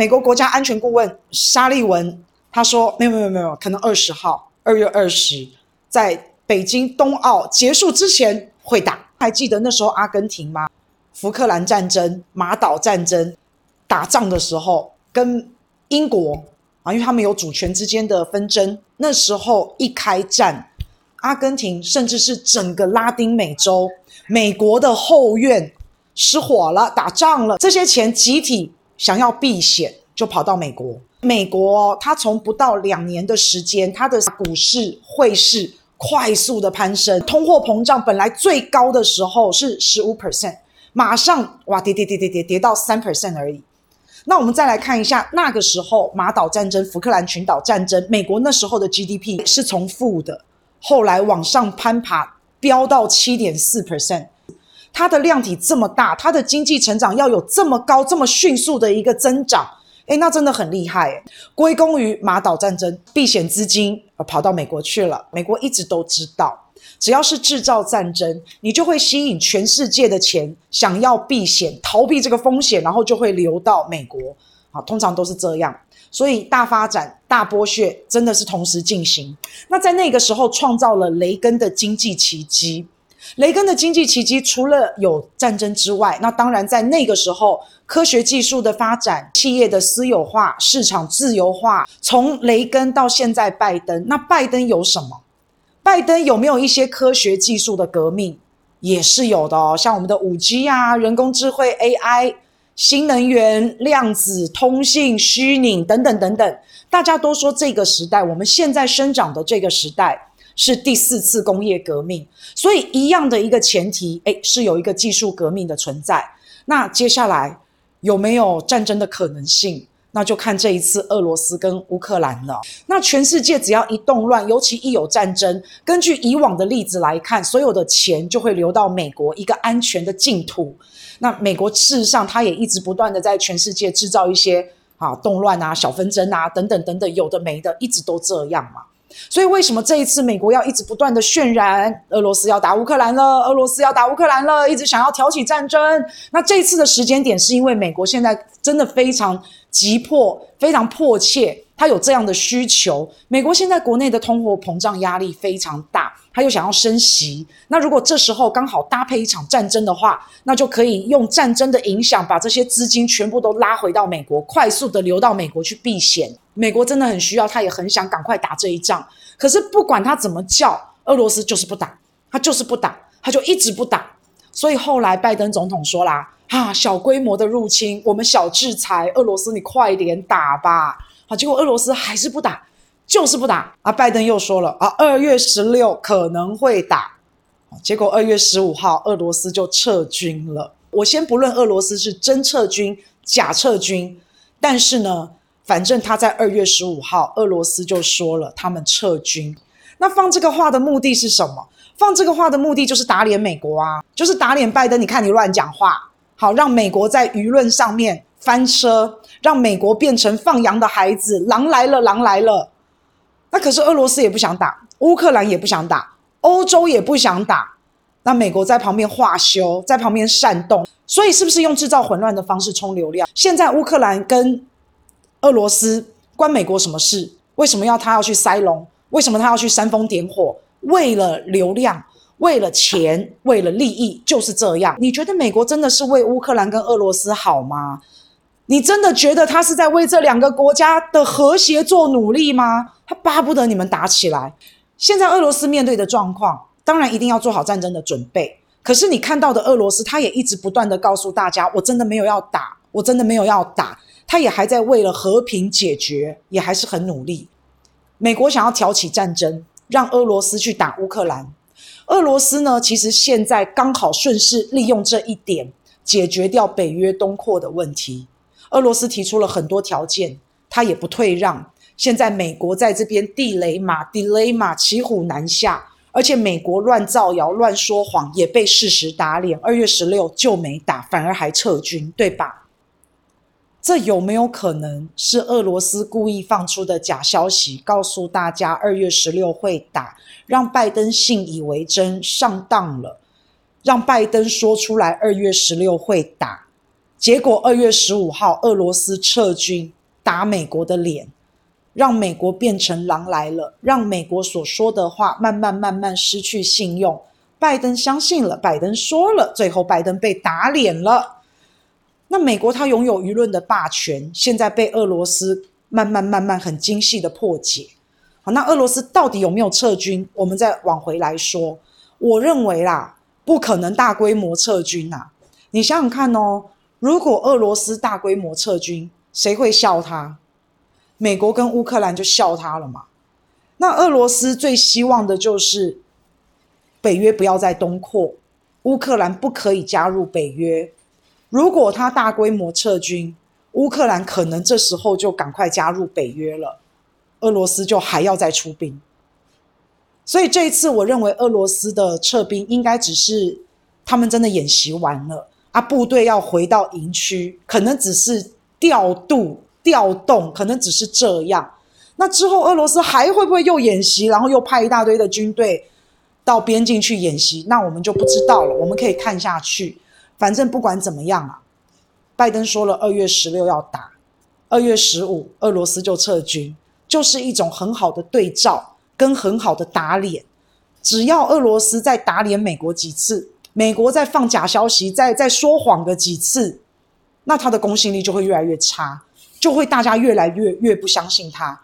美国国家安全顾问沙利文他说，没有没有没有，可能二十号，二月二十，在北京冬奥结束之前会打。还记得那时候阿根廷吗？福克兰战争、马岛战争打仗的时候，跟英国啊，因为他们有主权之间的纷争。那时候一开战，阿根廷甚至是整个拉丁美洲，美国的后院失火了，打仗了，这些钱集体想要避险，就跑到美国。美国它从不到两年的时间，它的股市、汇市。快速的攀升，通货膨胀本来最高的时候是十五 percent，马上哇跌跌跌跌跌跌到三 percent 而已。那我们再来看一下那个时候马岛战争、福克兰群岛战争，美国那时候的 GDP 是从负的，后来往上攀爬，飙到七点四 percent。它的量体这么大，它的经济成长要有这么高、这么迅速的一个增长。诶，那真的很厉害，归功于马岛战争，避险资金跑到美国去了。美国一直都知道，只要是制造战争，你就会吸引全世界的钱，想要避险、逃避这个风险，然后就会流到美国。啊，通常都是这样，所以大发展、大剥削真的是同时进行。那在那个时候，创造了雷根的经济奇迹。雷根的经济奇迹除了有战争之外，那当然在那个时候，科学技术的发展、企业的私有化、市场自由化，从雷根到现在拜登，那拜登有什么？拜登有没有一些科学技术的革命？也是有的哦，像我们的五 G 啊、人工智慧 AI、新能源、量子通信、虚拟等等等等，大家都说这个时代，我们现在生长的这个时代。是第四次工业革命，所以一样的一个前提，诶，是有一个技术革命的存在。那接下来有没有战争的可能性？那就看这一次俄罗斯跟乌克兰了。那全世界只要一动乱，尤其一有战争，根据以往的例子来看，所有的钱就会流到美国一个安全的净土。那美国事实上，它也一直不断的在全世界制造一些啊动乱啊、小纷争啊等等等等，有的没的，一直都这样嘛。所以，为什么这一次美国要一直不断的渲染俄罗斯要打乌克兰了？俄罗斯要打乌克兰了，一直想要挑起战争。那这一次的时间点，是因为美国现在真的非常急迫、非常迫切，他有这样的需求。美国现在国内的通货膨胀压力非常大，他又想要升息。那如果这时候刚好搭配一场战争的话，那就可以用战争的影响，把这些资金全部都拉回到美国，快速的流到美国去避险。美国真的很需要，他也很想赶快打这一仗。可是不管他怎么叫，俄罗斯就是不打，他就是不打，他就一直不打。所以后来拜登总统说啦：“啊，小规模的入侵，我们小制裁俄罗斯，你快点打吧。”好，结果俄罗斯还是不打，就是不打。啊，拜登又说了：“啊，二月十六可能会打。”结果二月十五号，俄罗斯就撤军了。我先不论俄罗斯是真撤军、假撤军，但是呢。反正他在二月十五号，俄罗斯就说了他们撤军。那放这个话的目的是什么？放这个话的目的就是打脸美国啊，就是打脸拜登。你看你乱讲话，好让美国在舆论上面翻车，让美国变成放羊的孩子，狼来了，狼来了。那可是俄罗斯也不想打，乌克兰也不想打，欧洲也不想打。那美国在旁边画休，在旁边煽动，所以是不是用制造混乱的方式冲流量？现在乌克兰跟俄罗斯关美国什么事？为什么要他要去塞龙？为什么他要去煽风点火？为了流量，为了钱，为了利益，就是这样。你觉得美国真的是为乌克兰跟俄罗斯好吗？你真的觉得他是在为这两个国家的和谐做努力吗？他巴不得你们打起来。现在俄罗斯面对的状况，当然一定要做好战争的准备。可是你看到的俄罗斯，他也一直不断的告诉大家：我真的没有要打，我真的没有要打。他也还在为了和平解决，也还是很努力。美国想要挑起战争，让俄罗斯去打乌克兰。俄罗斯呢，其实现在刚好顺势利用这一点，解决掉北约东扩的问题。俄罗斯提出了很多条件，他也不退让。现在美国在这边地雷马、地雷马骑虎难下，而且美国乱造谣、乱说谎，也被事实打脸。二月十六就没打，反而还撤军，对吧？这有没有可能是俄罗斯故意放出的假消息，告诉大家二月十六会打，让拜登信以为真，上当了，让拜登说出来二月十六会打，结果二月十五号，俄罗斯撤军打美国的脸，让美国变成狼来了，让美国所说的话慢慢慢慢失去信用。拜登相信了，拜登说了，最后拜登被打脸了。那美国它拥有舆论的霸权，现在被俄罗斯慢慢慢慢很精细的破解。好，那俄罗斯到底有没有撤军？我们再往回来说，我认为啦，不可能大规模撤军呐。你想想看哦，如果俄罗斯大规模撤军，谁会笑他？美国跟乌克兰就笑他了嘛。那俄罗斯最希望的就是。北约不要再东扩，乌克兰不可以加入北约。如果他大规模撤军，乌克兰可能这时候就赶快加入北约了，俄罗斯就还要再出兵。所以这一次，我认为俄罗斯的撤兵应该只是他们真的演习完了啊，部队要回到营区，可能只是调度、调动，可能只是这样。那之后，俄罗斯还会不会又演习，然后又派一大堆的军队？到边境去演习，那我们就不知道了。我们可以看下去，反正不管怎么样啊，拜登说了二月十六要打，二月十五俄罗斯就撤军，就是一种很好的对照跟很好的打脸。只要俄罗斯再打脸美国几次，美国再放假消息，再再说谎的几次，那他的公信力就会越来越差，就会大家越来越越不相信他。